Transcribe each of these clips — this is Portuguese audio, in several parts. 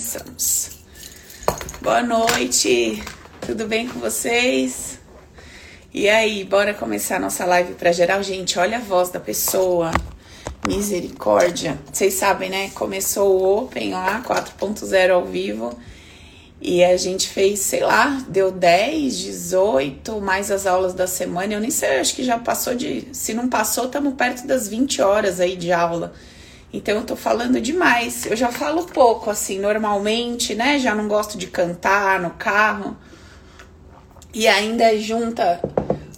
começamos. Boa noite, tudo bem com vocês? E aí, bora começar nossa live para geral? Gente, olha a voz da pessoa. Misericórdia. Vocês sabem, né? Começou o Open lá, 4.0 ao vivo. E a gente fez, sei lá, deu 10, 18, mais as aulas da semana. Eu nem sei, acho que já passou de. Se não passou, estamos perto das 20 horas aí de aula. Então eu tô falando demais. Eu já falo pouco, assim, normalmente, né? Já não gosto de cantar no carro. E ainda junta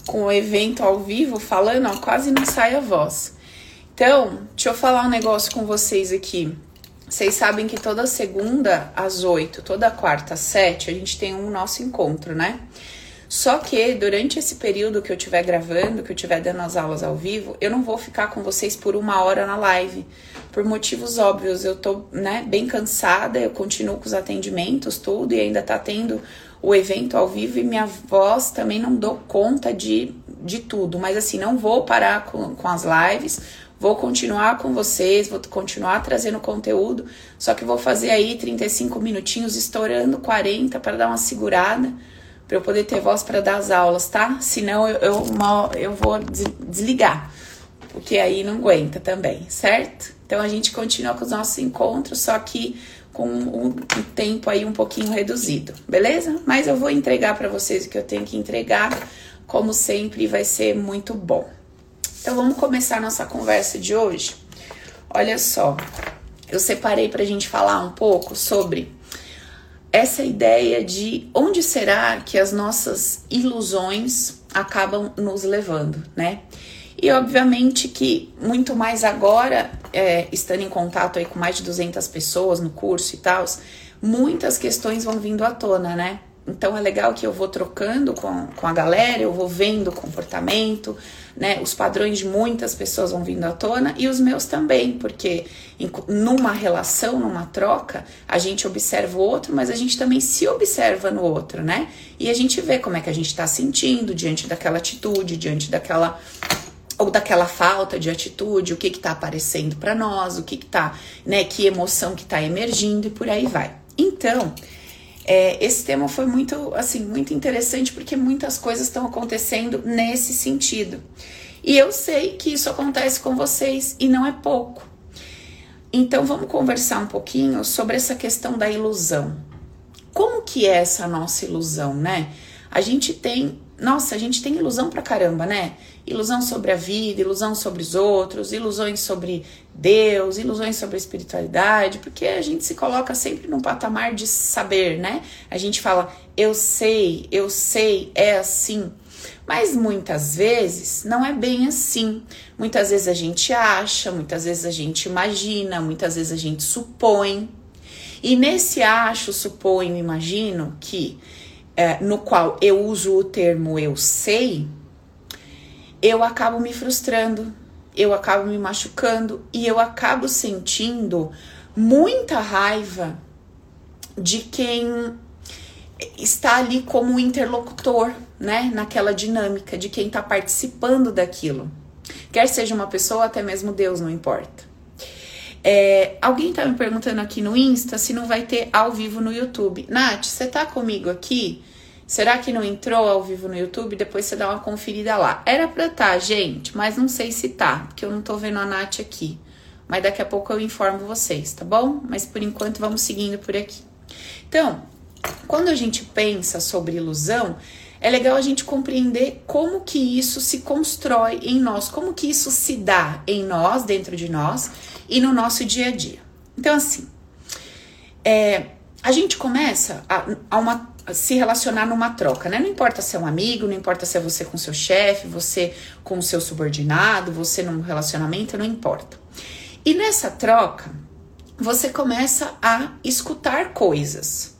com o evento ao vivo falando, ó, quase não sai a voz. Então, deixa eu falar um negócio com vocês aqui. Vocês sabem que toda segunda às oito, toda quarta às sete, a gente tem um nosso encontro, né? Só que durante esse período que eu estiver gravando, que eu estiver dando as aulas ao vivo, eu não vou ficar com vocês por uma hora na live por motivos óbvios. Eu tô, né, bem cansada, eu continuo com os atendimentos, tudo, e ainda tá tendo o evento ao vivo e minha voz também não dou conta de, de tudo. Mas assim, não vou parar com, com as lives, vou continuar com vocês, vou continuar trazendo conteúdo, só que vou fazer aí 35 minutinhos, estourando 40 para dar uma segurada, para eu poder ter voz para dar as aulas, tá? Senão eu, eu, eu vou desligar, porque aí não aguenta também, certo? Então a gente continua com os nossos encontros, só que com um, tempo aí um pouquinho reduzido, beleza? Mas eu vou entregar para vocês o que eu tenho que entregar, como sempre, vai ser muito bom. Então vamos começar nossa conversa de hoje. Olha só, eu separei para a gente falar um pouco sobre essa ideia de onde será que as nossas ilusões acabam nos levando, né? E obviamente que muito mais agora, é, estando em contato aí com mais de 200 pessoas no curso e tal, muitas questões vão vindo à tona, né? Então é legal que eu vou trocando com, com a galera, eu vou vendo o comportamento, né? Os padrões de muitas pessoas vão vindo à tona e os meus também, porque em, numa relação, numa troca, a gente observa o outro, mas a gente também se observa no outro, né? E a gente vê como é que a gente está sentindo diante daquela atitude, diante daquela ou daquela falta de atitude, o que está aparecendo para nós, o que está, né, que emoção que está emergindo e por aí vai. Então, é, esse tema foi muito, assim, muito interessante porque muitas coisas estão acontecendo nesse sentido. E eu sei que isso acontece com vocês e não é pouco. Então vamos conversar um pouquinho sobre essa questão da ilusão. Como que é essa nossa ilusão, né? A gente tem, nossa, a gente tem ilusão pra caramba, né? Ilusão sobre a vida, ilusão sobre os outros, ilusões sobre Deus, ilusões sobre a espiritualidade, porque a gente se coloca sempre num patamar de saber, né? A gente fala, eu sei, eu sei, é assim. Mas muitas vezes não é bem assim. Muitas vezes a gente acha, muitas vezes a gente imagina, muitas vezes a gente supõe. E nesse acho, suponho, imagino que é, no qual eu uso o termo eu sei, eu acabo me frustrando, eu acabo me machucando e eu acabo sentindo muita raiva de quem está ali como interlocutor, né, naquela dinâmica de quem está participando daquilo. Quer seja uma pessoa, até mesmo Deus, não importa. É, alguém está me perguntando aqui no Insta se não vai ter ao vivo no YouTube. Nath, você tá comigo aqui? Será que não entrou ao vivo no YouTube? Depois você dá uma conferida lá. Era pra tá, gente, mas não sei se tá, porque eu não tô vendo a Nath aqui. Mas daqui a pouco eu informo vocês, tá bom? Mas por enquanto vamos seguindo por aqui. Então, quando a gente pensa sobre ilusão, é legal a gente compreender como que isso se constrói em nós, como que isso se dá em nós, dentro de nós e no nosso dia a dia. Então, assim, é, a gente começa a, a uma se relacionar numa troca, né? Não importa se é um amigo, não importa se é você com seu chefe, você com o seu subordinado, você num relacionamento, não importa. E nessa troca, você começa a escutar coisas.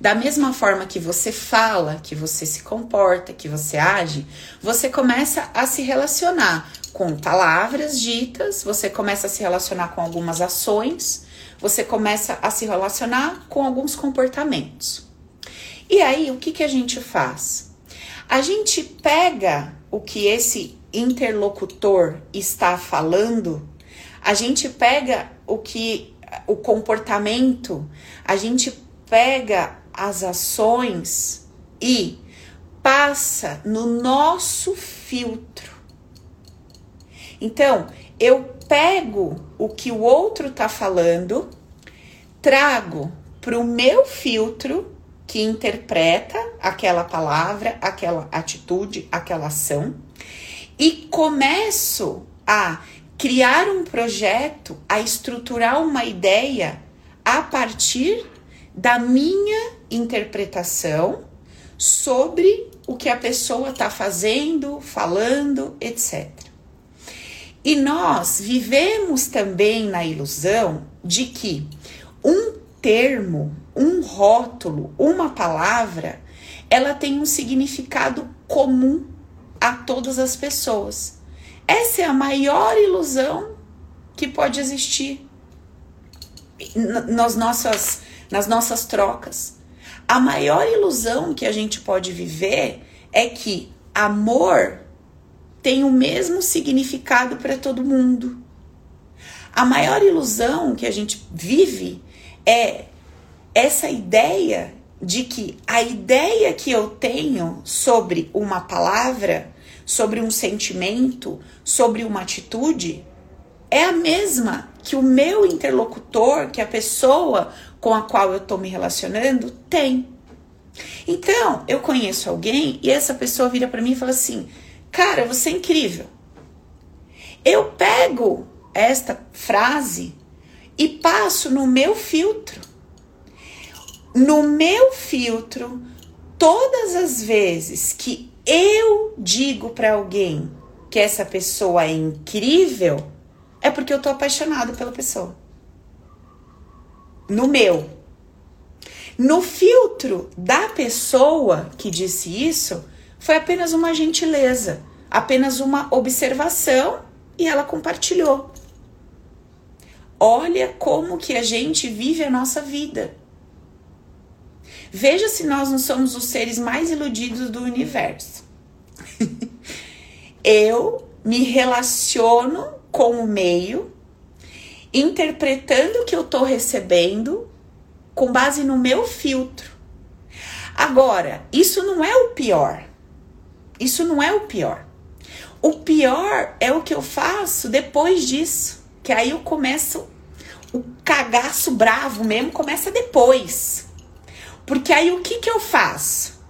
Da mesma forma que você fala, que você se comporta, que você age, você começa a se relacionar com palavras ditas, você começa a se relacionar com algumas ações, você começa a se relacionar com alguns comportamentos. E aí, o que, que a gente faz? A gente pega o que esse interlocutor está falando, a gente pega o que o comportamento, a gente pega as ações e passa no nosso filtro. Então, eu pego o que o outro tá falando, trago para o meu filtro que interpreta aquela palavra, aquela atitude, aquela ação e começo a criar um projeto, a estruturar uma ideia a partir da minha interpretação sobre o que a pessoa está fazendo, falando, etc. E nós vivemos também na ilusão de que um termo, um rótulo, uma palavra, ela tem um significado comum a todas as pessoas. Essa é a maior ilusão que pode existir nas nossas, nas nossas trocas. A maior ilusão que a gente pode viver é que amor tem o mesmo significado para todo mundo. A maior ilusão que a gente vive é essa ideia de que a ideia que eu tenho sobre uma palavra, sobre um sentimento, sobre uma atitude, é a mesma que o meu interlocutor, que a pessoa com a qual eu estou me relacionando, tem. Então, eu conheço alguém e essa pessoa vira para mim e fala assim: Cara, você é incrível. Eu pego esta frase e passo no meu filtro. No meu filtro, todas as vezes que eu digo para alguém que essa pessoa é incrível, é porque eu tô apaixonado pela pessoa. No meu. No filtro da pessoa que disse isso, foi apenas uma gentileza, apenas uma observação e ela compartilhou. Olha como que a gente vive a nossa vida. Veja se nós não somos os seres mais iludidos do universo. Eu me relaciono com o meio, interpretando o que eu estou recebendo com base no meu filtro. Agora, isso não é o pior. Isso não é o pior. O pior é o que eu faço depois disso. Que aí eu começo. O cagaço bravo mesmo começa depois. Porque aí o que, que eu faço?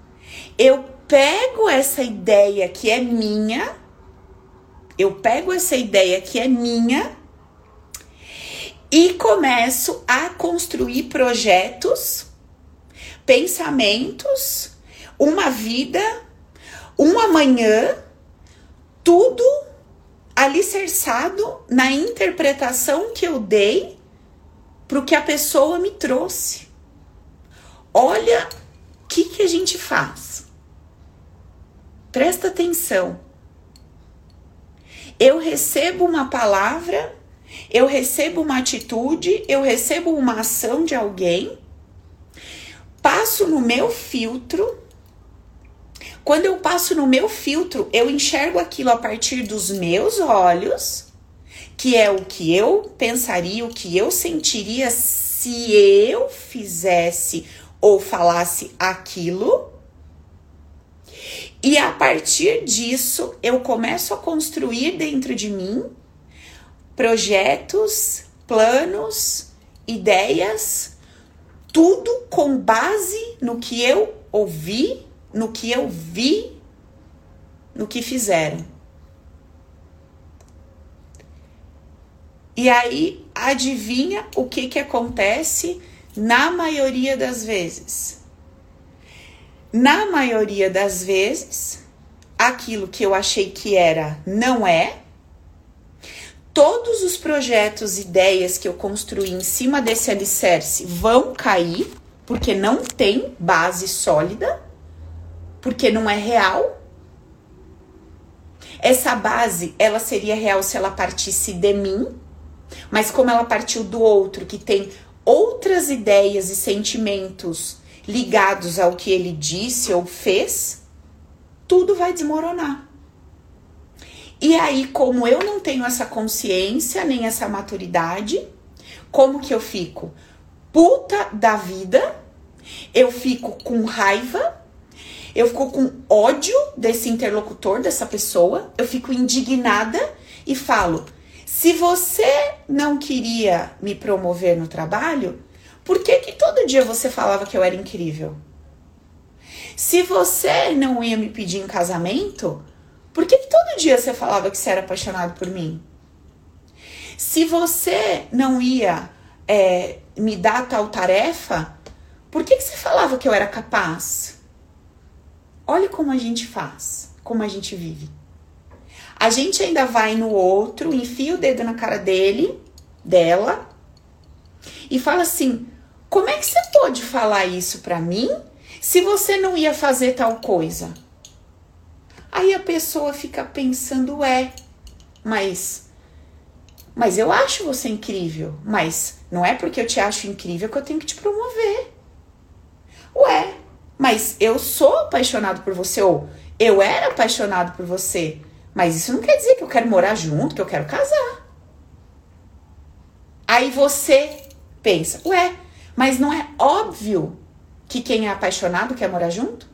Eu pego essa ideia que é minha, eu pego essa ideia que é minha e começo a construir projetos, pensamentos, uma vida um amanhã, tudo alicerçado na interpretação que eu dei para o que a pessoa me trouxe. Olha o que, que a gente faz. Presta atenção. Eu recebo uma palavra, eu recebo uma atitude, eu recebo uma ação de alguém, passo no meu filtro quando eu passo no meu filtro, eu enxergo aquilo a partir dos meus olhos, que é o que eu pensaria, o que eu sentiria se eu fizesse ou falasse aquilo. E a partir disso, eu começo a construir dentro de mim projetos, planos, ideias, tudo com base no que eu ouvi no que eu vi, no que fizeram. E aí, adivinha o que, que acontece na maioria das vezes? Na maioria das vezes, aquilo que eu achei que era não é. Todos os projetos, ideias que eu construí em cima desse alicerce vão cair, porque não tem base sólida porque não é real. Essa base, ela seria real se ela partisse de mim, mas como ela partiu do outro, que tem outras ideias e sentimentos ligados ao que ele disse ou fez, tudo vai desmoronar. E aí, como eu não tenho essa consciência nem essa maturidade, como que eu fico? Puta da vida, eu fico com raiva, eu fico com ódio desse interlocutor, dessa pessoa, eu fico indignada e falo: se você não queria me promover no trabalho, por que, que todo dia você falava que eu era incrível? Se você não ia me pedir em casamento, por que, que todo dia você falava que você era apaixonado por mim? Se você não ia é, me dar tal tarefa, por que, que você falava que eu era capaz? Olha como a gente faz, como a gente vive. A gente ainda vai no outro, enfia o dedo na cara dele, dela, e fala assim: como é que você pode falar isso pra mim se você não ia fazer tal coisa? Aí a pessoa fica pensando, é, mas mas eu acho você incrível, mas não é porque eu te acho incrível que eu tenho que te promover. Ué, mas eu sou apaixonado por você ou eu era apaixonado por você, mas isso não quer dizer que eu quero morar junto, que eu quero casar. Aí você pensa, ué, mas não é óbvio que quem é apaixonado quer morar junto?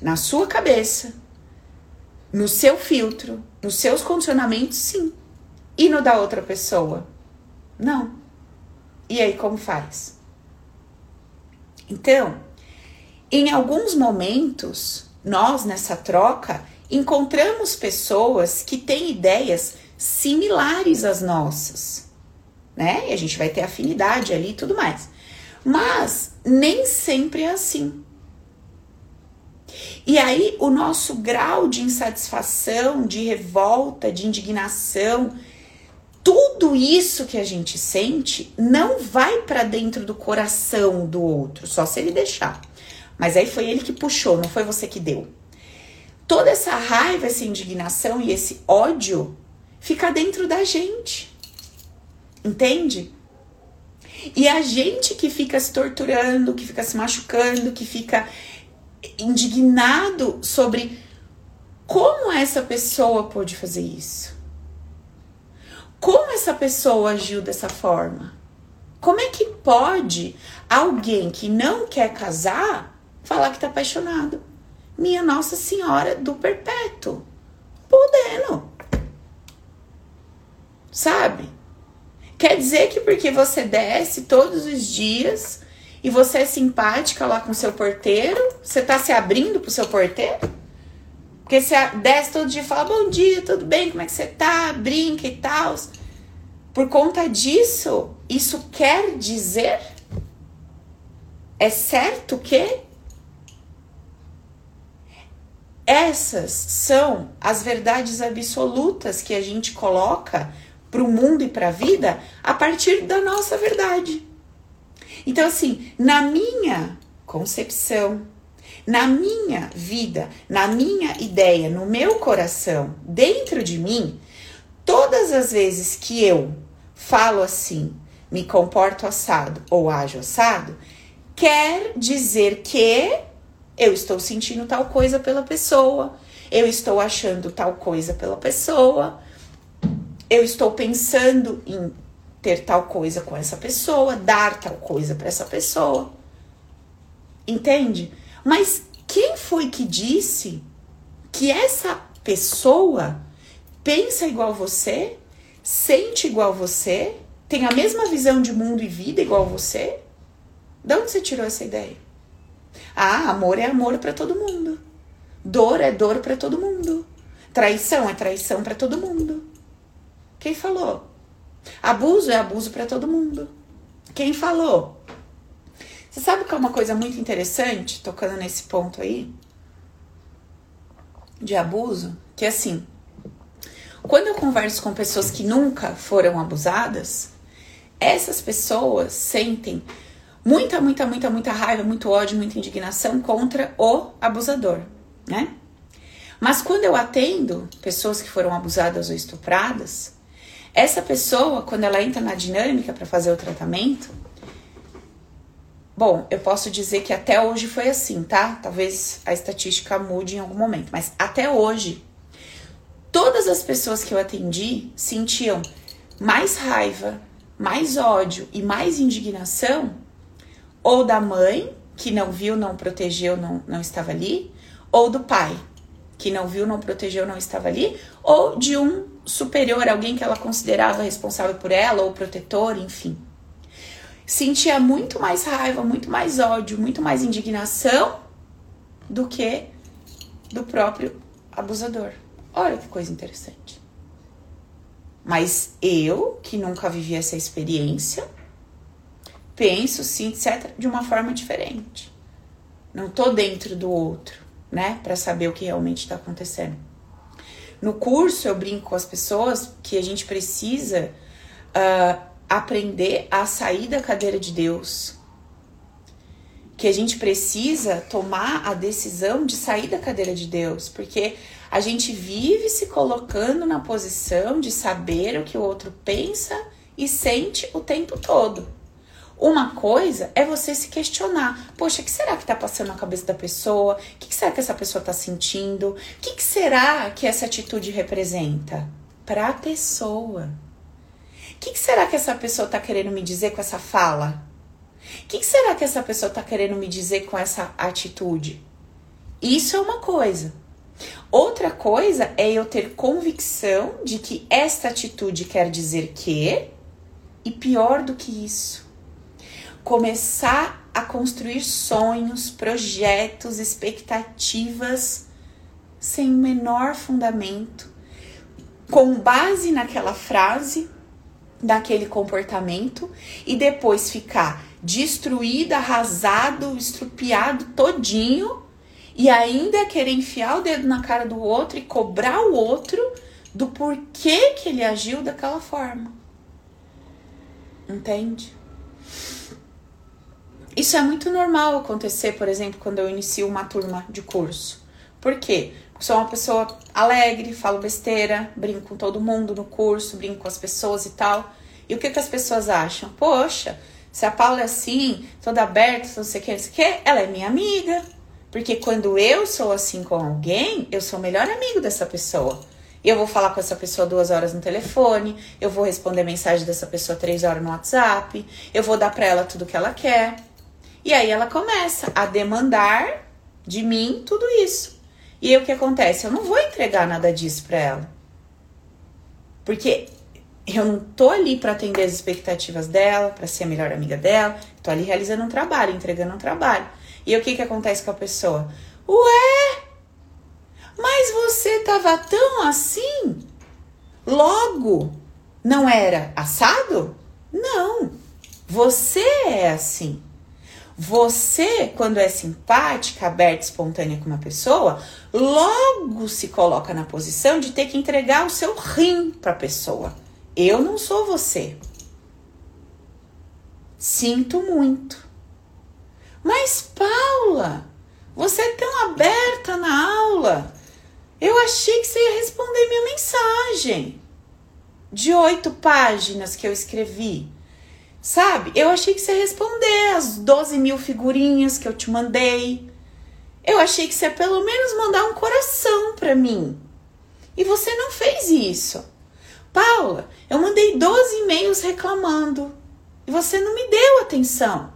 Na sua cabeça, no seu filtro, nos seus condicionamentos, sim. E no da outra pessoa? Não. E aí, como faz? Então, em alguns momentos, nós nessa troca encontramos pessoas que têm ideias similares às nossas, né? E a gente vai ter afinidade ali e tudo mais. Mas nem sempre é assim. E aí o nosso grau de insatisfação, de revolta, de indignação, tudo isso que a gente sente não vai para dentro do coração do outro, só se ele deixar. Mas aí foi ele que puxou, não foi você que deu. Toda essa raiva, essa indignação e esse ódio fica dentro da gente. Entende? E a gente que fica se torturando, que fica se machucando, que fica indignado sobre como essa pessoa pôde fazer isso. Como essa pessoa agiu dessa forma? Como é que pode alguém que não quer casar falar que tá apaixonado? Minha Nossa Senhora do Perpétuo. Podendo. Sabe? Quer dizer que porque você desce todos os dias e você é simpática lá com seu porteiro, você tá se abrindo pro seu porteiro? Porque você desce todo dia e fala bom dia, tudo bem, como é que você tá? Brinca e tal. Por conta disso, isso quer dizer? É certo que essas são as verdades absolutas que a gente coloca para o mundo e para a vida a partir da nossa verdade. Então, assim, na minha concepção, na minha vida, na minha ideia, no meu coração, dentro de mim, todas as vezes que eu falo assim, me comporto assado ou ajo assado, quer dizer que eu estou sentindo tal coisa pela pessoa, eu estou achando tal coisa pela pessoa, eu estou pensando em ter tal coisa com essa pessoa, dar tal coisa para essa pessoa. Entende? Mas quem foi que disse que essa pessoa pensa igual você, sente igual você, tem a mesma visão de mundo e vida igual você? De onde você tirou essa ideia? Ah, amor é amor para todo mundo. Dor é dor para todo mundo. Traição é traição para todo mundo. Quem falou? Abuso é abuso para todo mundo. Quem falou? Você sabe que é uma coisa muito interessante, tocando nesse ponto aí, de abuso, que é assim, quando eu converso com pessoas que nunca foram abusadas, essas pessoas sentem muita, muita, muita, muita raiva, muito ódio, muita indignação contra o abusador, né? Mas quando eu atendo pessoas que foram abusadas ou estupradas, essa pessoa, quando ela entra na dinâmica para fazer o tratamento, bom, eu posso dizer que até hoje foi assim, tá? Talvez a estatística mude em algum momento, mas até hoje, todas as pessoas que eu atendi sentiam mais raiva, mais ódio e mais indignação ou da mãe, que não viu, não protegeu, não, não estava ali, ou do pai, que não viu, não protegeu, não estava ali, ou de um superior, alguém que ela considerava responsável por ela, ou protetor, enfim. Sentia muito mais raiva, muito mais ódio, muito mais indignação do que do próprio abusador. Olha que coisa interessante. Mas eu, que nunca vivi essa experiência, penso, sim, etc., de uma forma diferente. Não tô dentro do outro, né, para saber o que realmente está acontecendo. No curso, eu brinco com as pessoas que a gente precisa uh, aprender a sair da cadeira de Deus. Que a gente precisa tomar a decisão de sair da cadeira de Deus, porque a gente vive se colocando na posição de saber o que o outro pensa e sente o tempo todo. Uma coisa é você se questionar: poxa, o que será que está passando na cabeça da pessoa? O que será que essa pessoa está sentindo? O que será que essa atitude representa? Para a pessoa. O que será que essa pessoa está querendo me dizer com essa fala? O que será que essa pessoa está querendo me dizer com essa atitude? Isso é uma coisa. Outra coisa é eu ter convicção de que esta atitude quer dizer que, e pior do que isso, começar a construir sonhos, projetos, expectativas sem o menor fundamento, com base naquela frase, daquele comportamento e depois ficar destruído, arrasado, estrupiado todinho e ainda querer enfiar o dedo na cara do outro e cobrar o outro do porquê que ele agiu daquela forma. Entende? Isso é muito normal acontecer, por exemplo, quando eu inicio uma turma de curso. Por quê? Porque sou uma pessoa alegre, falo besteira, brinco com todo mundo no curso, brinco com as pessoas e tal. E o que, que as pessoas acham? Poxa, se a Paula é assim, toda aberta, não sei o que, não sei o que, ela é minha amiga. Porque quando eu sou assim com alguém, eu sou o melhor amigo dessa pessoa. Eu vou falar com essa pessoa duas horas no telefone, eu vou responder mensagem dessa pessoa três horas no WhatsApp, eu vou dar para ela tudo que ela quer. E aí ela começa a demandar de mim tudo isso. E aí o que acontece? Eu não vou entregar nada disso para ela. Porque eu não tô ali para atender as expectativas dela, para ser a melhor amiga dela, tô ali realizando um trabalho, entregando um trabalho. E o que que acontece com a pessoa? Ué, mas você tava tão assim? Logo, não era assado? Não, você é assim. Você, quando é simpática, aberta, espontânea com uma pessoa, logo se coloca na posição de ter que entregar o seu rim para a pessoa. Eu não sou você. Sinto muito. Mas, Paula, você é tão aberta na aula. Eu achei que você ia responder minha mensagem. De oito páginas que eu escrevi. Sabe? Eu achei que você ia responder as 12 mil figurinhas que eu te mandei. Eu achei que você ia pelo menos mandar um coração para mim. E você não fez isso. Paula, eu mandei 12 e-mails reclamando. E você não me deu atenção.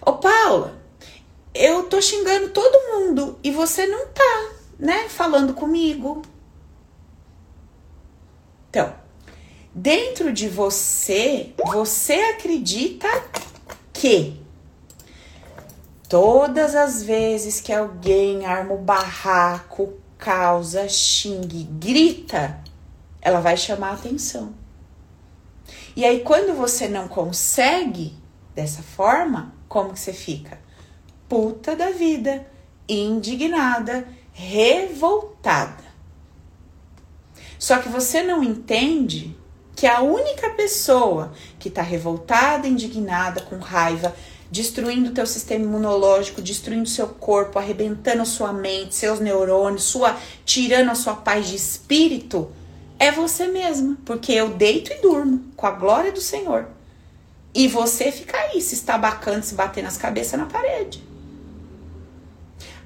Ô Paula, eu tô xingando todo mundo e você não tá, né, falando comigo. Então, dentro de você, você acredita que todas as vezes que alguém arma o barraco, causa, xingue, grita, ela vai chamar atenção. E aí, quando você não consegue dessa forma, como que você fica? Puta da vida, indignada, revoltada. Só que você não entende que a única pessoa que está revoltada, indignada, com raiva, destruindo o teu sistema imunológico, destruindo seu corpo, arrebentando sua mente, seus neurônios, sua tirando a sua paz de espírito, é você mesma, porque eu deito e durmo com a glória do Senhor. E você fica aí se estabacando, se batendo as cabeças na parede.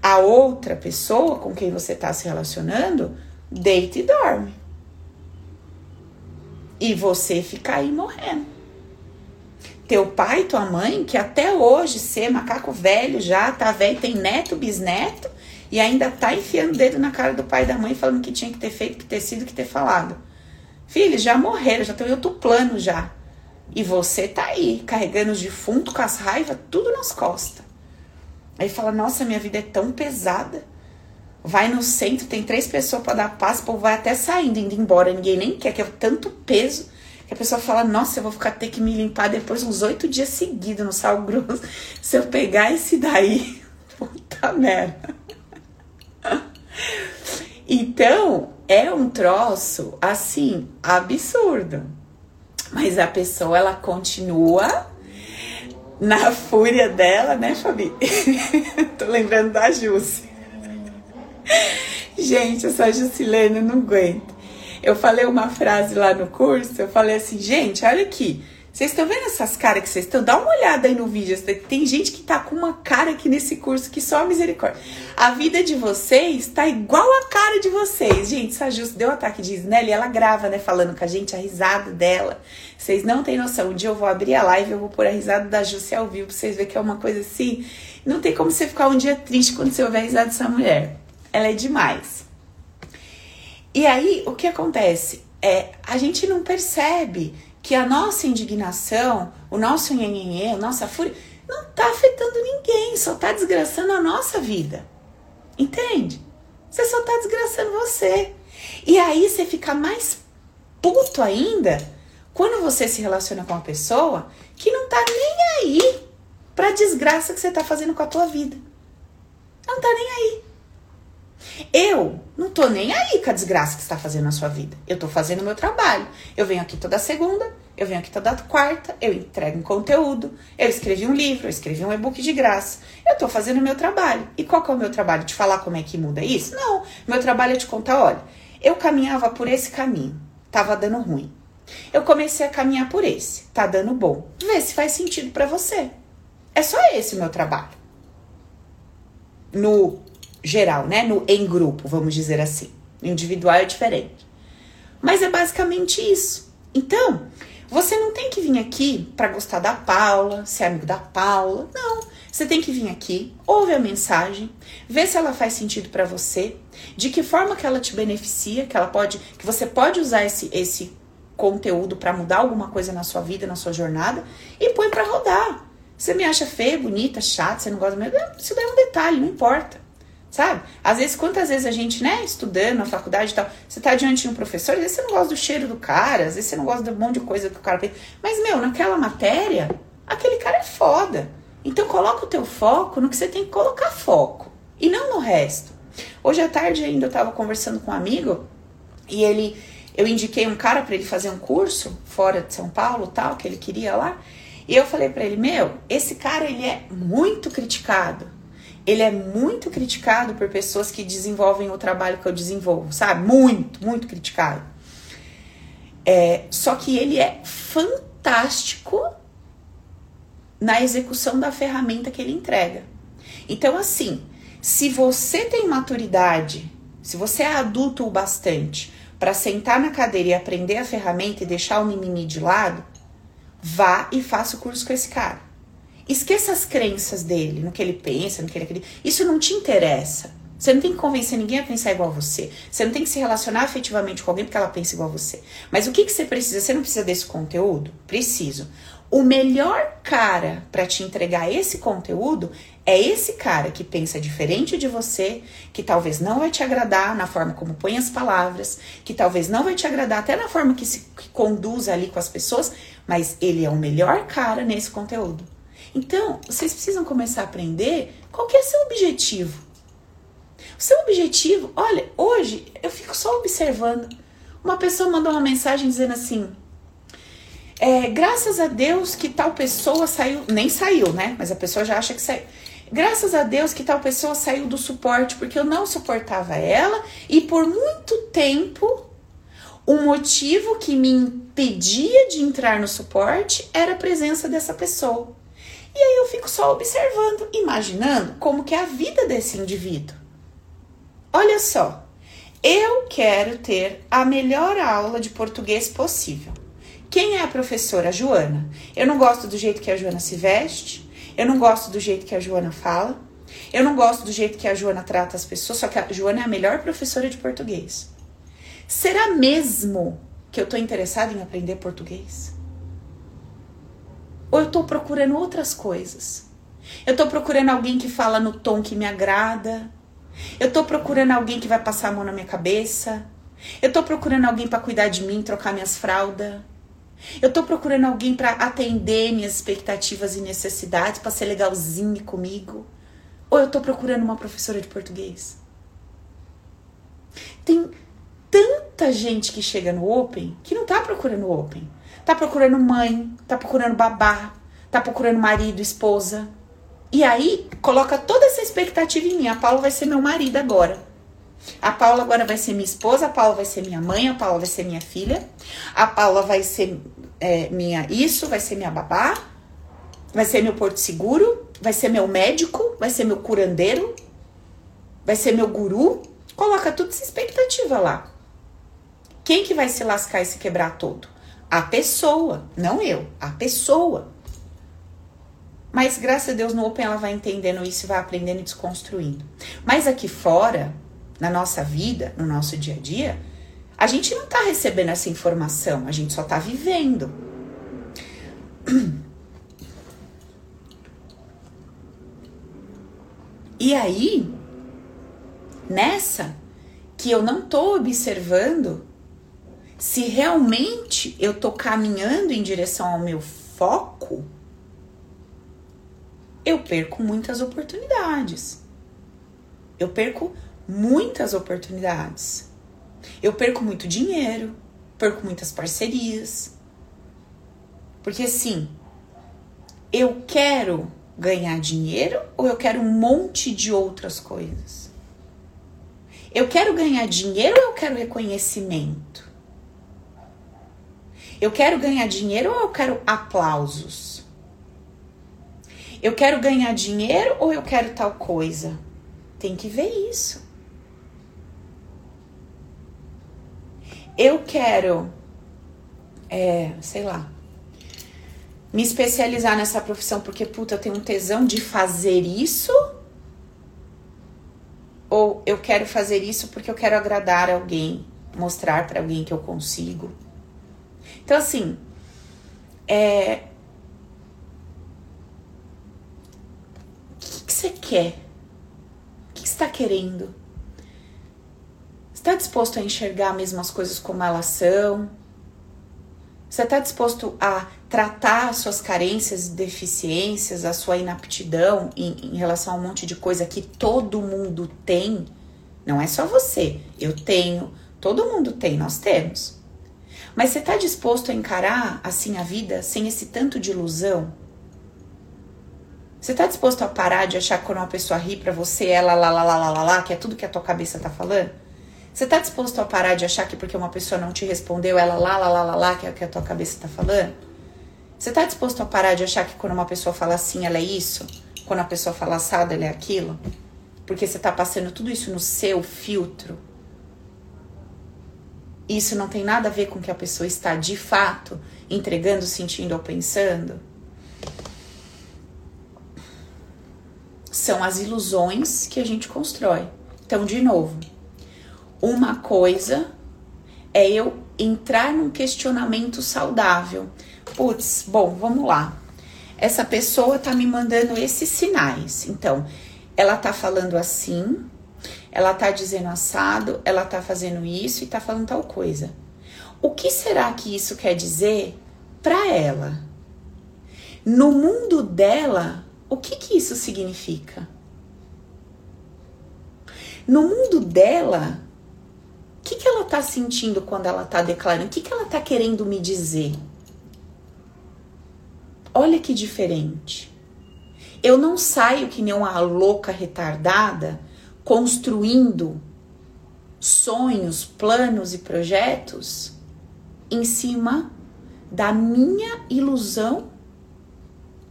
A outra pessoa com quem você está se relacionando deita e dorme. E você ficar aí morrendo. Teu pai, tua mãe, que até hoje ser macaco velho já, tá velho, tem neto, bisneto, e ainda tá enfiando o dedo na cara do pai e da mãe falando que tinha que ter feito, que ter sido, que ter falado. Filhos já morreram, já estão em outro plano já. E você tá aí, carregando os defuntos com as raivas, tudo nas costas. Aí fala, nossa, minha vida é tão pesada. Vai no centro, tem três pessoas para dar paz, o povo vai até saindo, indo embora. Ninguém nem quer, que é tanto peso. Que a pessoa fala, nossa, eu vou ficar ter que me limpar depois uns oito dias seguidos no sal grosso. Se eu pegar esse daí, puta merda. Então, é um troço assim, absurdo. Mas a pessoa ela continua na fúria dela, né, Fabi? Tô lembrando da Jussi. Gente, essa Jusilene não aguento. Eu falei uma frase lá no curso, eu falei assim, gente, olha aqui. Vocês estão vendo essas caras que vocês estão? Dá uma olhada aí no vídeo. Tem gente que tá com uma cara aqui nesse curso que só misericórdia. A vida de vocês tá igual a cara de vocês. Gente, essa Justo deu um ataque de Snelly, ela grava, né, falando com a gente, a risada dela. Vocês não têm noção. Um dia eu vou abrir a live, eu vou pôr a risada da Jussi ao vivo pra vocês verem que é uma coisa assim. Não tem como você ficar um dia triste quando você ouvir a risada dessa mulher. Ela é demais. E aí, o que acontece? É, a gente não percebe que a nossa indignação, o nosso nhenhenhê, a nossa fúria, não tá afetando ninguém, só tá desgraçando a nossa vida. Entende? Você só tá desgraçando você. E aí você fica mais puto ainda quando você se relaciona com uma pessoa que não tá nem aí pra desgraça que você tá fazendo com a tua vida. Não tá nem aí. Eu não tô nem aí com a desgraça que está fazendo na sua vida. Eu tô fazendo o meu trabalho. Eu venho aqui toda segunda, eu venho aqui toda quarta, eu entrego um conteúdo, eu escrevi um livro, eu escrevi um e-book de graça. Eu tô fazendo o meu trabalho. E qual que é o meu trabalho? De falar como é que muda isso? Não. Meu trabalho é te contar, olha, eu caminhava por esse caminho, tava dando ruim. Eu comecei a caminhar por esse, tá dando bom. Vê se faz sentido para você. É só esse o meu trabalho. No geral, né? No em grupo, vamos dizer assim. individual é diferente. Mas é basicamente isso. Então, você não tem que vir aqui para gostar da Paula, ser amigo da Paula. Não. Você tem que vir aqui, ouve a mensagem, ver se ela faz sentido para você, de que forma que ela te beneficia, que ela pode, que você pode usar esse esse conteúdo para mudar alguma coisa na sua vida, na sua jornada e põe para rodar. Você me acha feia, bonita, chata, você não gosta mesmo? Isso daí é um detalhe, não importa sabe? Às vezes, quantas vezes a gente, né, estudando na faculdade e tal, você tá diante de um professor, às vezes você não gosta do cheiro do cara, às vezes você não gosta um monte de coisa que o cara fez, mas, meu, naquela matéria, aquele cara é foda. Então, coloca o teu foco no que você tem que colocar foco, e não no resto. Hoje à tarde ainda eu tava conversando com um amigo, e ele, eu indiquei um cara para ele fazer um curso fora de São Paulo, tal, que ele queria lá, e eu falei para ele, meu, esse cara, ele é muito criticado, ele é muito criticado por pessoas que desenvolvem o trabalho que eu desenvolvo, sabe? Muito, muito criticado. É, só que ele é fantástico na execução da ferramenta que ele entrega. Então, assim, se você tem maturidade, se você é adulto o bastante para sentar na cadeira e aprender a ferramenta e deixar o mimimi de lado, vá e faça o curso com esse cara. Esqueça as crenças dele, no que ele pensa, no que ele acredita. Isso não te interessa. Você não tem que convencer ninguém a pensar igual a você. Você não tem que se relacionar afetivamente com alguém porque ela pensa igual a você. Mas o que, que você precisa? Você não precisa desse conteúdo? Preciso. O melhor cara para te entregar esse conteúdo é esse cara que pensa diferente de você, que talvez não vai te agradar na forma como põe as palavras, que talvez não vai te agradar até na forma que se que conduz ali com as pessoas, mas ele é o melhor cara nesse conteúdo. Então, vocês precisam começar a aprender qual que é seu objetivo. O seu objetivo, olha, hoje eu fico só observando. Uma pessoa mandou uma mensagem dizendo assim: é, graças a Deus que tal pessoa saiu, nem saiu, né? Mas a pessoa já acha que saiu. Graças a Deus que tal pessoa saiu do suporte porque eu não suportava ela e por muito tempo o motivo que me impedia de entrar no suporte era a presença dessa pessoa. E aí eu fico só observando, imaginando como que é a vida desse indivíduo. Olha só, eu quero ter a melhor aula de português possível. Quem é a professora? A Joana. Eu não gosto do jeito que a Joana se veste, eu não gosto do jeito que a Joana fala, eu não gosto do jeito que a Joana trata as pessoas, só que a Joana é a melhor professora de português. Será mesmo que eu tô interessada em aprender português? Ou eu tô procurando outras coisas? Eu tô procurando alguém que fala no tom que me agrada. Eu tô procurando alguém que vai passar a mão na minha cabeça. Eu tô procurando alguém para cuidar de mim, trocar minhas fraldas. Eu tô procurando alguém para atender minhas expectativas e necessidades, para ser legalzinho comigo. Ou eu tô procurando uma professora de português? Tem tanta gente que chega no Open que não tá procurando Open. Tá procurando mãe, tá procurando babá, tá procurando marido, esposa. E aí coloca toda essa expectativa em mim. A Paula vai ser meu marido agora. A Paula agora vai ser minha esposa, a Paula vai ser minha mãe, a Paula vai ser minha filha, a Paula vai ser é, minha isso, vai ser minha babá, vai ser meu porto seguro, vai ser meu médico, vai ser meu curandeiro, vai ser meu guru. Coloca tudo essa expectativa lá. Quem que vai se lascar e se quebrar todo? A pessoa, não eu, a pessoa. Mas graças a Deus no Open ela vai entendendo isso vai aprendendo e desconstruindo. Mas aqui fora, na nossa vida, no nosso dia a dia, a gente não tá recebendo essa informação, a gente só tá vivendo. E aí, nessa que eu não tô observando se realmente eu tô caminhando em direção ao meu foco, eu perco muitas oportunidades. Eu perco muitas oportunidades. Eu perco muito dinheiro, perco muitas parcerias. Porque assim, eu quero ganhar dinheiro ou eu quero um monte de outras coisas? Eu quero ganhar dinheiro ou eu quero reconhecimento? Eu quero ganhar dinheiro ou eu quero aplausos? Eu quero ganhar dinheiro ou eu quero tal coisa? Tem que ver isso. Eu quero, é, sei lá, me especializar nessa profissão porque, puta, eu tenho um tesão de fazer isso? Ou eu quero fazer isso porque eu quero agradar alguém, mostrar para alguém que eu consigo? Então, assim, é, você quer? O que está querendo? Está disposto a enxergar mesmo as coisas como elas são? Você está disposto a tratar as suas carências, deficiências, a sua inaptidão em, em, relação a um monte de coisa que todo mundo tem? Não é só você. Eu tenho, todo mundo tem, nós temos. Mas você está disposto a encarar assim a vida sem esse tanto de ilusão? Você tá disposto a parar de achar que quando uma pessoa ri pra você, ela lá, lá, lá, lá, lá, lá, que é tudo que a tua cabeça tá falando? Você tá disposto a parar de achar que porque uma pessoa não te respondeu, ela lá, lá, lá, lá, lá, que é o que a tua cabeça tá falando? Você tá disposto a parar de achar que quando uma pessoa fala assim, ela é isso? Quando a pessoa fala assado, ela é aquilo? Porque você tá passando tudo isso no seu filtro. Isso não tem nada a ver com o que a pessoa está de fato entregando, sentindo ou pensando? são as ilusões que a gente constrói. Então, de novo, uma coisa é eu entrar num questionamento saudável. Putz, bom, vamos lá. Essa pessoa tá me mandando esses sinais. Então, ela tá falando assim, ela tá dizendo assado, ela tá fazendo isso e tá falando tal coisa. O que será que isso quer dizer para ela? No mundo dela, o que, que isso significa? No mundo dela, o que, que ela está sentindo quando ela está declarando? O que, que ela está querendo me dizer? Olha que diferente. Eu não saio que nem uma louca retardada construindo sonhos, planos e projetos em cima da minha ilusão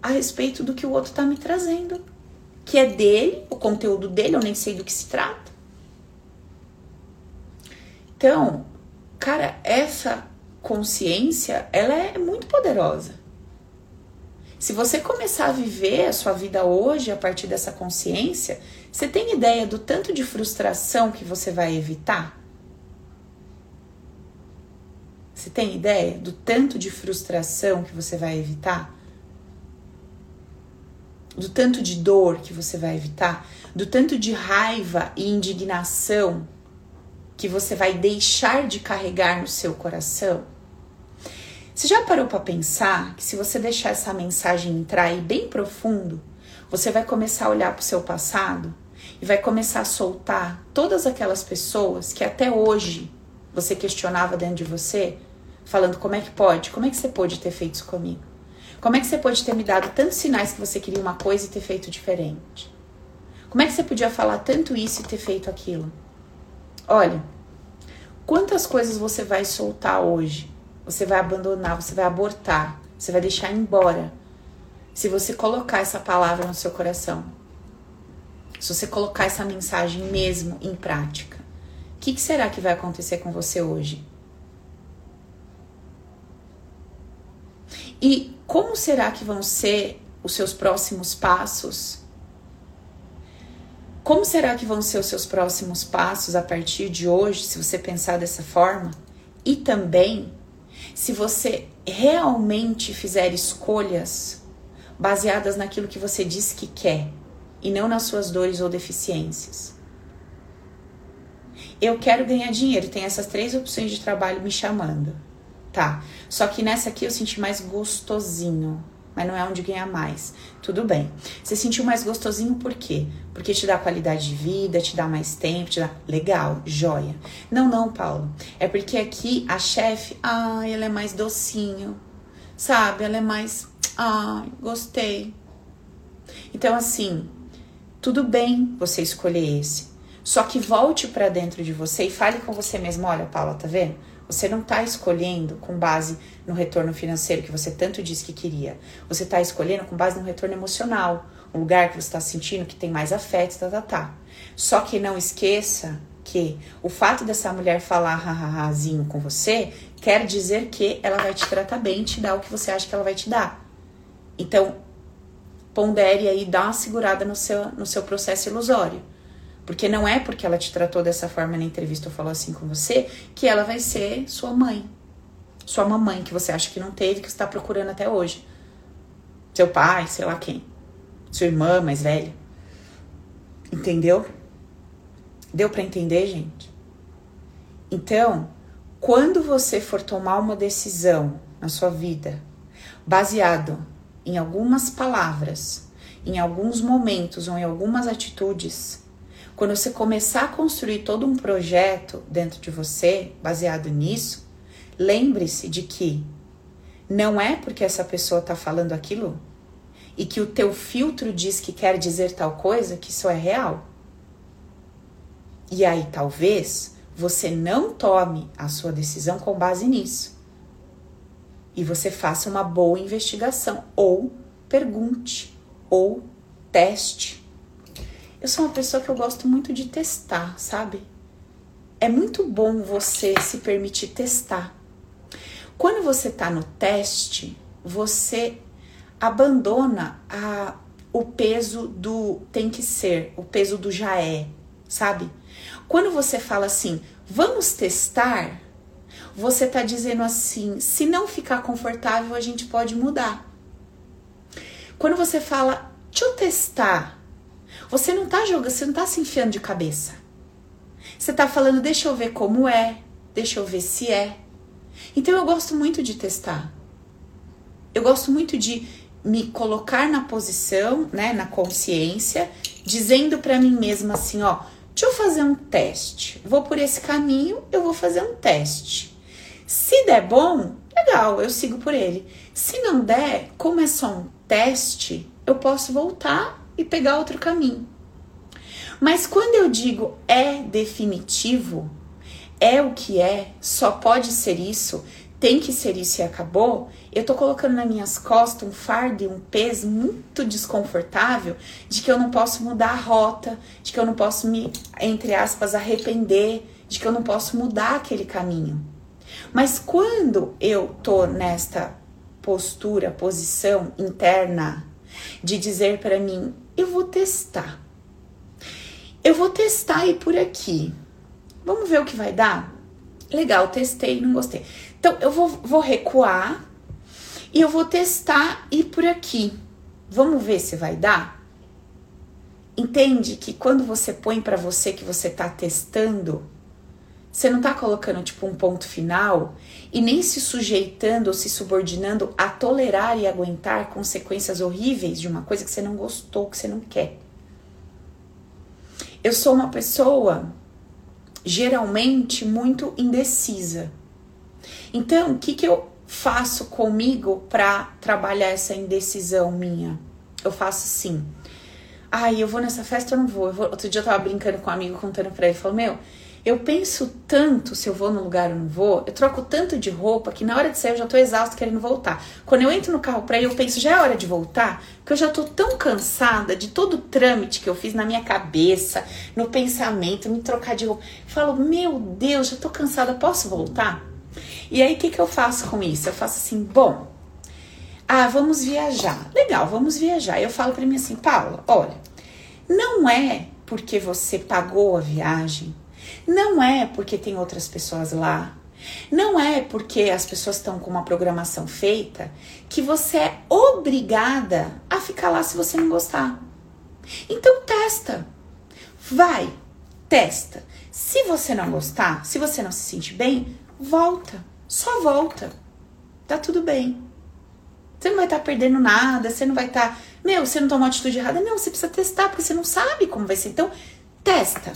a respeito do que o outro tá me trazendo. Que é dele, o conteúdo dele, eu nem sei do que se trata. Então, cara, essa consciência, ela é muito poderosa. Se você começar a viver a sua vida hoje a partir dessa consciência, você tem ideia do tanto de frustração que você vai evitar? Você tem ideia do tanto de frustração que você vai evitar? Do tanto de dor que você vai evitar? Do tanto de raiva e indignação que você vai deixar de carregar no seu coração? Você já parou para pensar que se você deixar essa mensagem entrar aí bem profundo, você vai começar a olhar para o seu passado e vai começar a soltar todas aquelas pessoas que até hoje você questionava dentro de você, falando como é que pode, como é que você pode ter feito isso comigo? Como é que você pode ter me dado tantos sinais que você queria uma coisa e ter feito diferente? Como é que você podia falar tanto isso e ter feito aquilo? Olha, quantas coisas você vai soltar hoje? Você vai abandonar, você vai abortar, você vai deixar embora. Se você colocar essa palavra no seu coração, se você colocar essa mensagem mesmo em prática, o que, que será que vai acontecer com você hoje? E como será que vão ser os seus próximos passos como será que vão ser os seus próximos passos a partir de hoje, se você pensar dessa forma? E também, se você realmente fizer escolhas baseadas naquilo que você diz que quer e não nas suas dores ou deficiências. Eu quero ganhar dinheiro, tem essas três opções de trabalho me chamando. Tá. Só que nessa aqui eu senti mais gostosinho mas não é onde ganha mais. Tudo bem. Você sentiu mais gostosinho por quê? Porque te dá qualidade de vida, te dá mais tempo, te dá. Legal, joia. Não, não, Paulo. É porque aqui a chefe, ai, ela é mais docinho. Sabe? Ela é mais. Ai, gostei. Então, assim, tudo bem você escolher esse. Só que volte para dentro de você e fale com você mesmo: olha, Paula, tá vendo? Você não está escolhendo com base no retorno financeiro que você tanto disse que queria. Você está escolhendo com base no retorno emocional, um lugar que você está sentindo que tem mais afeto, tá, tá, tá. Só que não esqueça que o fato dessa mulher falar hahahazinho com você quer dizer que ela vai te tratar bem, te dar o que você acha que ela vai te dar. Então, pondere aí, dá uma segurada no seu, no seu processo ilusório. Porque não é porque ela te tratou dessa forma na entrevista ou falou assim com você que ela vai ser sua mãe. Sua mamãe, que você acha que não teve, que está procurando até hoje. Seu pai, sei lá quem. Sua irmã mais velha. Entendeu? Deu para entender, gente? Então, quando você for tomar uma decisão na sua vida, baseado em algumas palavras, em alguns momentos ou em algumas atitudes, quando você começar a construir todo um projeto dentro de você, baseado nisso, lembre-se de que não é porque essa pessoa está falando aquilo e que o teu filtro diz que quer dizer tal coisa que isso é real. E aí talvez você não tome a sua decisão com base nisso. E você faça uma boa investigação ou pergunte ou teste eu sou uma pessoa que eu gosto muito de testar, sabe? É muito bom você se permitir testar. Quando você está no teste, você abandona a, o peso do tem que ser, o peso do já é, sabe? Quando você fala assim, vamos testar, você está dizendo assim, se não ficar confortável, a gente pode mudar. Quando você fala, deixa eu testar, você não tá jogando, você não tá se enfiando de cabeça. Você tá falando, deixa eu ver como é, deixa eu ver se é. Então eu gosto muito de testar. Eu gosto muito de me colocar na posição, né, na consciência, dizendo para mim mesma assim, ó, deixa eu fazer um teste. Vou por esse caminho, eu vou fazer um teste. Se der bom, legal, eu sigo por ele. Se não der, como é só um teste, eu posso voltar e pegar outro caminho. Mas quando eu digo é definitivo, é o que é, só pode ser isso, tem que ser isso e acabou, eu tô colocando nas minhas costas um fardo e um peso muito desconfortável de que eu não posso mudar a rota, de que eu não posso me, entre aspas, arrepender, de que eu não posso mudar aquele caminho. Mas quando eu tô nesta postura, posição interna de dizer para mim, eu vou testar. Eu vou testar e por aqui. Vamos ver o que vai dar? Legal, testei, não gostei. Então eu vou, vou recuar e eu vou testar e por aqui. Vamos ver se vai dar? Entende que quando você põe para você que você tá testando, você não tá colocando tipo um ponto final e nem se sujeitando ou se subordinando a tolerar e aguentar consequências horríveis de uma coisa que você não gostou, que você não quer. Eu sou uma pessoa geralmente muito indecisa. Então, o que, que eu faço comigo para trabalhar essa indecisão minha? Eu faço assim. Ai, eu vou nessa festa ou não vou? vou? Outro dia eu tava brincando com um amigo, contando pra ele, falou, meu, eu penso tanto se eu vou no lugar ou não vou, eu troco tanto de roupa que na hora de sair eu já tô exausto querendo voltar. Quando eu entro no carro pra ir, eu penso, já é hora de voltar, porque eu já tô tão cansada de todo o trâmite que eu fiz na minha cabeça, no pensamento, me trocar de roupa. Eu falo, meu Deus, já tô cansada, posso voltar? E aí o que, que eu faço com isso? Eu faço assim, bom, ah, vamos viajar. Legal, vamos viajar. Eu falo para mim assim, Paula, olha, não é porque você pagou a viagem não é porque tem outras pessoas lá. Não é porque as pessoas estão com uma programação feita que você é obrigada a ficar lá se você não gostar. Então testa. Vai, testa. Se você não gostar, se você não se sentir bem, volta. Só volta. Tá tudo bem. Você não vai estar tá perdendo nada, você não vai estar. Tá, meu, você não tomou atitude errada. Não, você precisa testar, porque você não sabe como vai ser. Então, testa.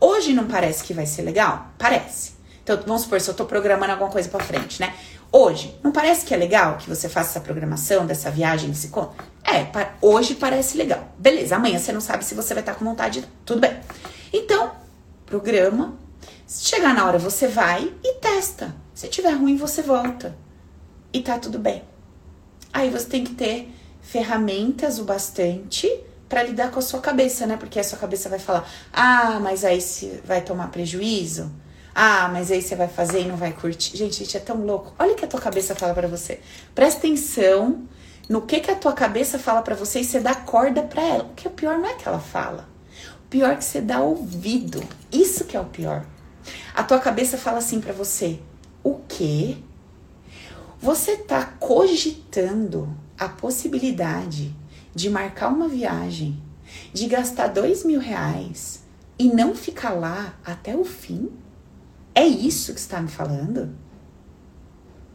Hoje não parece que vai ser legal? Parece. Então, vamos supor, se eu tô programando alguma coisa pra frente, né? Hoje, não parece que é legal que você faça essa programação dessa viagem desse conto? É, hoje parece legal. Beleza, amanhã você não sabe se você vai estar com vontade. Tudo bem. Então, programa. Se chegar na hora, você vai e testa. Se tiver ruim, você volta. E tá tudo bem. Aí você tem que ter ferramentas o bastante para lidar com a sua cabeça, né? Porque a sua cabeça vai falar: "Ah, mas aí você vai tomar prejuízo. Ah, mas aí você vai fazer e não vai curtir". Gente, gente é tão louco. Olha o que a tua cabeça fala para você. Presta atenção no que que a tua cabeça fala para você e você dá corda para ela. O que é pior não é que ela fala. O pior é que você dá ouvido. Isso que é o pior. A tua cabeça fala assim para você: "O quê? Você tá cogitando a possibilidade de marcar uma viagem, de gastar dois mil reais e não ficar lá até o fim? É isso que está me falando?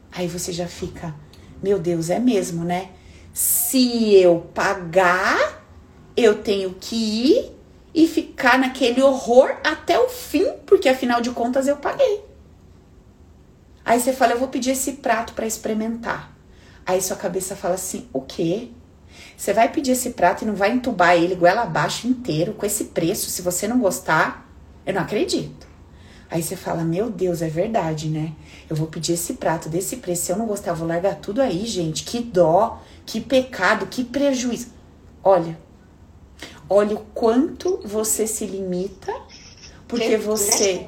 Aí você já fica, meu Deus, é mesmo, né? Se eu pagar, eu tenho que ir e ficar naquele horror até o fim, porque afinal de contas eu paguei. Aí você fala, eu vou pedir esse prato para experimentar. Aí sua cabeça fala assim: o quê? Você vai pedir esse prato e não vai entubar ele goela abaixo inteiro com esse preço. Se você não gostar, eu não acredito. Aí você fala: Meu Deus, é verdade, né? Eu vou pedir esse prato desse preço. Se eu não gostar, eu vou largar tudo aí, gente. Que dó, que pecado, que prejuízo. Olha, olha o quanto você se limita, porque você.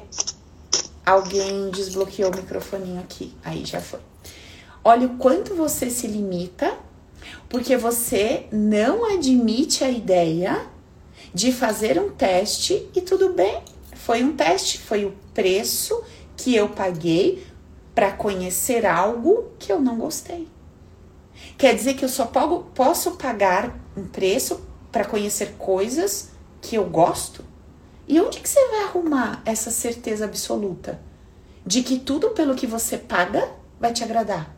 Alguém desbloqueou o microfoninho aqui. Aí já foi. Olha o quanto você se limita porque você não admite a ideia de fazer um teste e tudo bem. Foi um teste, foi o preço que eu paguei para conhecer algo que eu não gostei. Quer dizer que eu só posso pagar um preço para conhecer coisas que eu gosto? E onde que você vai arrumar essa certeza absoluta de que tudo pelo que você paga vai te agradar?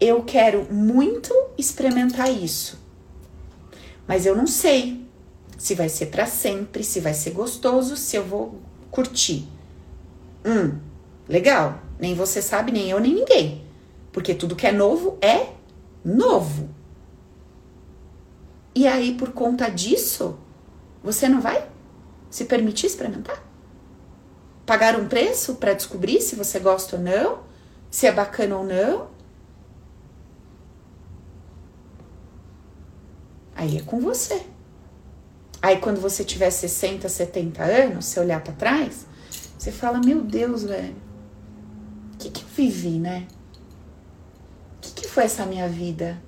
Eu quero muito experimentar isso. Mas eu não sei se vai ser para sempre, se vai ser gostoso, se eu vou curtir. Hum, legal. Nem você sabe, nem eu, nem ninguém. Porque tudo que é novo é novo. E aí, por conta disso, você não vai se permitir experimentar? Pagar um preço para descobrir se você gosta ou não, se é bacana ou não? Aí é com você. Aí quando você tiver 60, 70 anos, você olhar para trás, você fala: Meu Deus, velho, o que, que eu vivi, né? O que, que foi essa minha vida?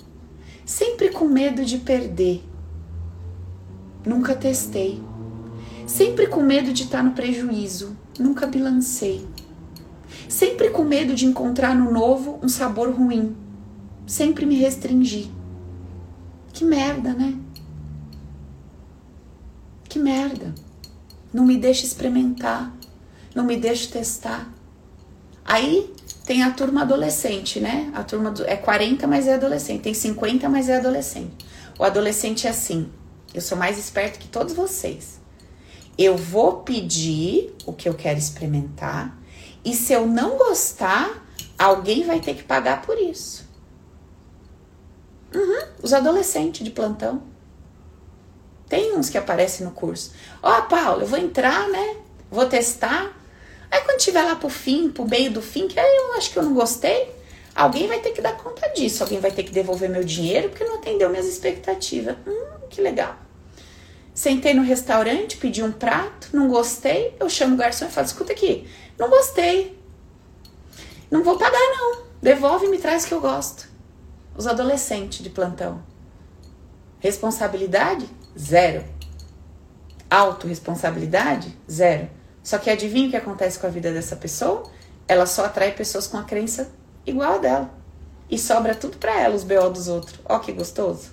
Sempre com medo de perder. Nunca testei. Sempre com medo de estar no prejuízo. Nunca bilancei. Sempre com medo de encontrar no novo um sabor ruim. Sempre me restringi. Que merda, né? Que merda. Não me deixa experimentar. Não me deixa testar. Aí tem a turma adolescente, né? A turma do, é 40, mas é adolescente. Tem 50, mas é adolescente. O adolescente é assim: eu sou mais esperto que todos vocês. Eu vou pedir o que eu quero experimentar, e se eu não gostar, alguém vai ter que pagar por isso. Uhum, os adolescentes de plantão. Tem uns que aparecem no curso. Ó, oh, Paulo, eu vou entrar, né? Vou testar. Aí quando tiver lá pro fim, pro meio do fim, que aí eu acho que eu não gostei, alguém vai ter que dar conta disso. Alguém vai ter que devolver meu dinheiro porque não atendeu minhas expectativas. Hum, que legal. Sentei no restaurante, pedi um prato, não gostei, eu chamo o garçom e falo: escuta aqui, não gostei. Não vou pagar, não. Devolve e me traz que eu gosto. Os adolescentes de plantão. Responsabilidade? Zero. Autoresponsabilidade? Zero. Só que adivinha o que acontece com a vida dessa pessoa? Ela só atrai pessoas com a crença igual a dela. E sobra tudo para ela, os BO dos outros. Ó, que gostoso.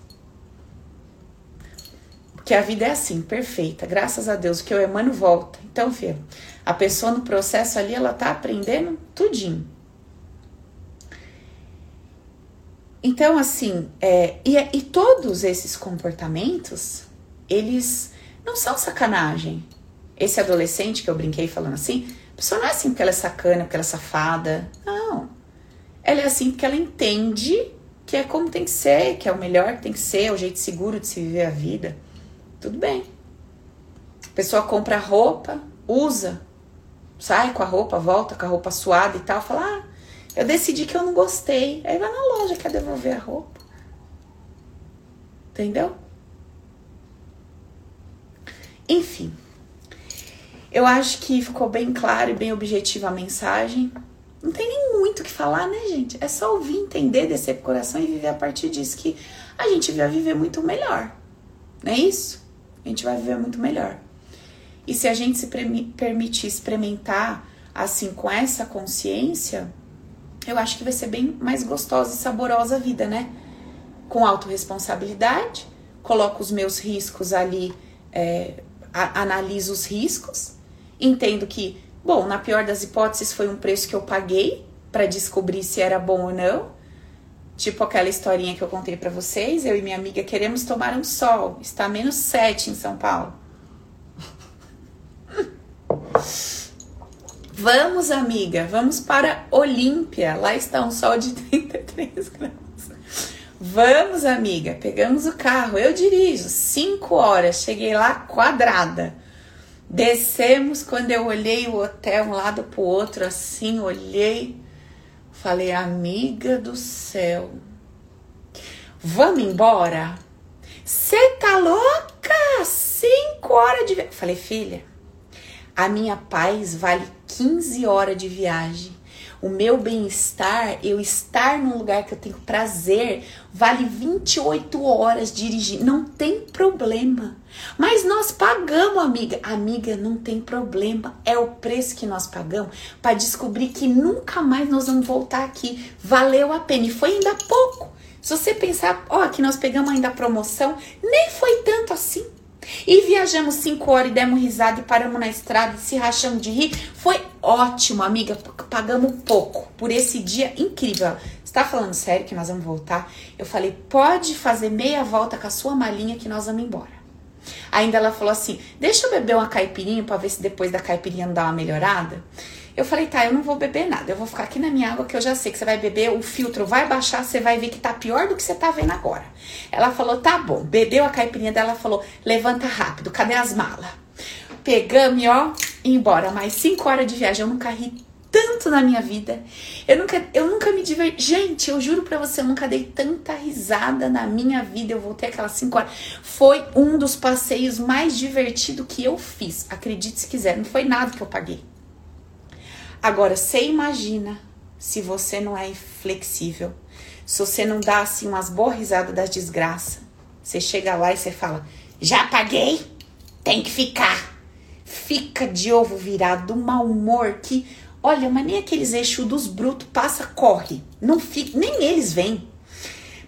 Porque a vida é assim, perfeita. Graças a Deus, o que eu emano volta. Então, filho, a pessoa no processo ali, ela tá aprendendo tudinho. Então, assim, é, e, e todos esses comportamentos, eles não são sacanagem esse adolescente que eu brinquei falando assim, a pessoa não é assim porque ela é sacana, porque ela é safada. Não. Ela é assim porque ela entende que é como tem que ser, que é o melhor que tem que ser, é o jeito seguro de se viver a vida. Tudo bem. A pessoa compra roupa, usa, sai com a roupa, volta com a roupa suada e tal, fala: ah, eu decidi que eu não gostei. Aí vai na loja, quer devolver a roupa. Entendeu? Enfim. Eu acho que ficou bem claro e bem objetiva a mensagem. Não tem nem muito o que falar, né, gente? É só ouvir, entender, descer pro coração e viver a partir disso que a gente vai viver muito melhor. Não é isso? A gente vai viver muito melhor. E se a gente se permitir experimentar assim com essa consciência, eu acho que vai ser bem mais gostosa e saborosa a vida, né? Com autorresponsabilidade, coloco os meus riscos ali, é, analiso os riscos Entendo que, bom, na pior das hipóteses foi um preço que eu paguei para descobrir se era bom ou não. Tipo aquela historinha que eu contei para vocês, eu e minha amiga queremos tomar um sol. Está menos 7 em São Paulo. Vamos, amiga, vamos para Olímpia. Lá está um sol de 33 graus. Vamos, amiga. Pegamos o carro. Eu dirijo. Cinco horas. Cheguei lá quadrada. Descemos, quando eu olhei o hotel um lado pro outro, assim, olhei, falei, amiga do céu, vamos embora? Você tá louca? Cinco horas de. Falei, filha, a minha paz vale 15 horas de viagem o meu bem-estar, eu estar num lugar que eu tenho prazer, vale 28 horas dirigindo. Não tem problema. Mas nós pagamos, amiga. Amiga, não tem problema. É o preço que nós pagamos para descobrir que nunca mais nós vamos voltar aqui. Valeu a pena. E foi ainda pouco. Se você pensar, ó, que nós pegamos ainda a promoção, nem foi tanto assim. E viajamos cinco horas e demos risada e paramos na estrada e se rachamos de rir. Foi ótimo, amiga. Pagamos pouco por esse dia incrível. Você tá falando sério que nós vamos voltar? Eu falei, pode fazer meia volta com a sua malinha que nós vamos embora. Ainda ela falou assim: deixa eu beber uma caipirinha para ver se depois da caipirinha não dá uma melhorada. Eu falei, tá, eu não vou beber nada, eu vou ficar aqui na minha água que eu já sei que você vai beber, o filtro vai baixar, você vai ver que tá pior do que você tá vendo agora. Ela falou, tá bom, bebeu a caipirinha dela, falou, levanta rápido, cadê as malas? Pegamos, ó, e embora. Mais cinco horas de viagem, eu nunca ri tanto na minha vida. Eu nunca, eu nunca me diverti. Gente, eu juro pra você, eu nunca dei tanta risada na minha vida. Eu voltei aquelas 5 horas. Foi um dos passeios mais divertidos que eu fiz. Acredite se quiser, não foi nada que eu paguei. Agora, você imagina se você não é flexível, se você não dá assim umas boas risadas das desgraças. Você chega lá e você fala: Já paguei? Tem que ficar. Fica de ovo virado, do mau humor que Olha, mas nem aqueles eixos dos brutos passa, corre. Não fica, nem eles vêm.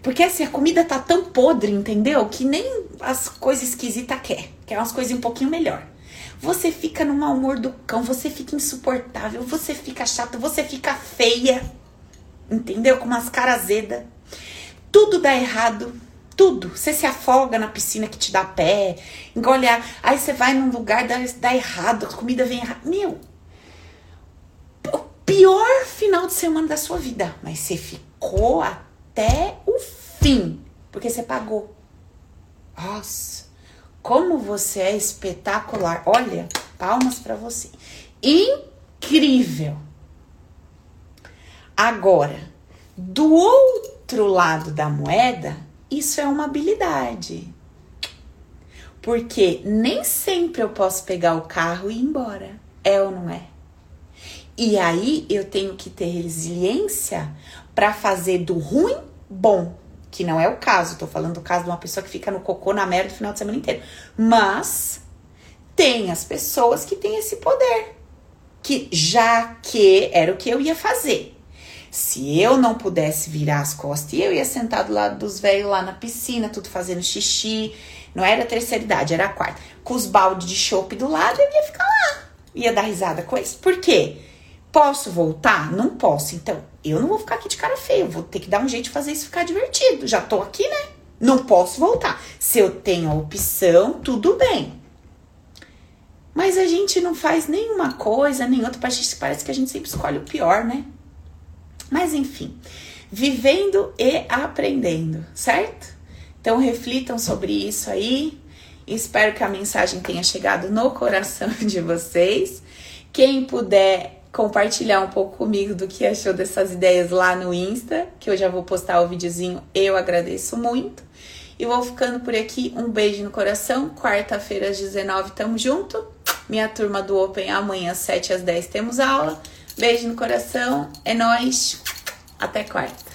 Porque assim, a comida tá tão podre, entendeu? Que nem as coisas esquisitas quer. Quer umas coisas um pouquinho melhor. Você fica no mau humor do cão, você fica insuportável, você fica chata, você fica feia. Entendeu? Com umas caras azedas. Tudo dá errado. Tudo. Você se afoga na piscina que te dá pé, engole Aí você vai num lugar, dá, dá errado, a comida vem errada. Meu, pior final de semana da sua vida, mas você ficou até o fim, porque você pagou. Nossa, como você é espetacular. Olha, palmas para você. Incrível. Agora, do outro lado da moeda, isso é uma habilidade. Porque nem sempre eu posso pegar o carro e ir embora. É ou não é? E aí eu tenho que ter resiliência para fazer do ruim bom, que não é o caso. Tô falando do caso de uma pessoa que fica no cocô na merda o final de semana inteiro. Mas tem as pessoas que têm esse poder. Que já que era o que eu ia fazer. Se eu não pudesse virar as costas e eu ia sentar do lado dos velhos lá na piscina, tudo fazendo xixi, não era a terceira idade, era a quarta, com os baldes de chope do lado, eu ia ficar lá. Ia dar risada com isso. Por quê? Posso voltar? Não posso. Então, eu não vou ficar aqui de cara feia. Vou ter que dar um jeito de fazer isso ficar divertido. Já tô aqui, né? Não posso voltar. Se eu tenho a opção, tudo bem. Mas a gente não faz nenhuma coisa, nem outra. Parece que a gente sempre escolhe o pior, né? Mas enfim, vivendo e aprendendo, certo? Então reflitam sobre isso aí. Espero que a mensagem tenha chegado no coração de vocês. Quem puder compartilhar um pouco comigo do que achou dessas ideias lá no Insta, que eu já vou postar o videozinho, eu agradeço muito. E vou ficando por aqui. Um beijo no coração. Quarta-feira às 19 tamo junto. Minha turma do Open amanhã às 7 às 10 temos aula. Beijo no coração. É nós. Até quarta.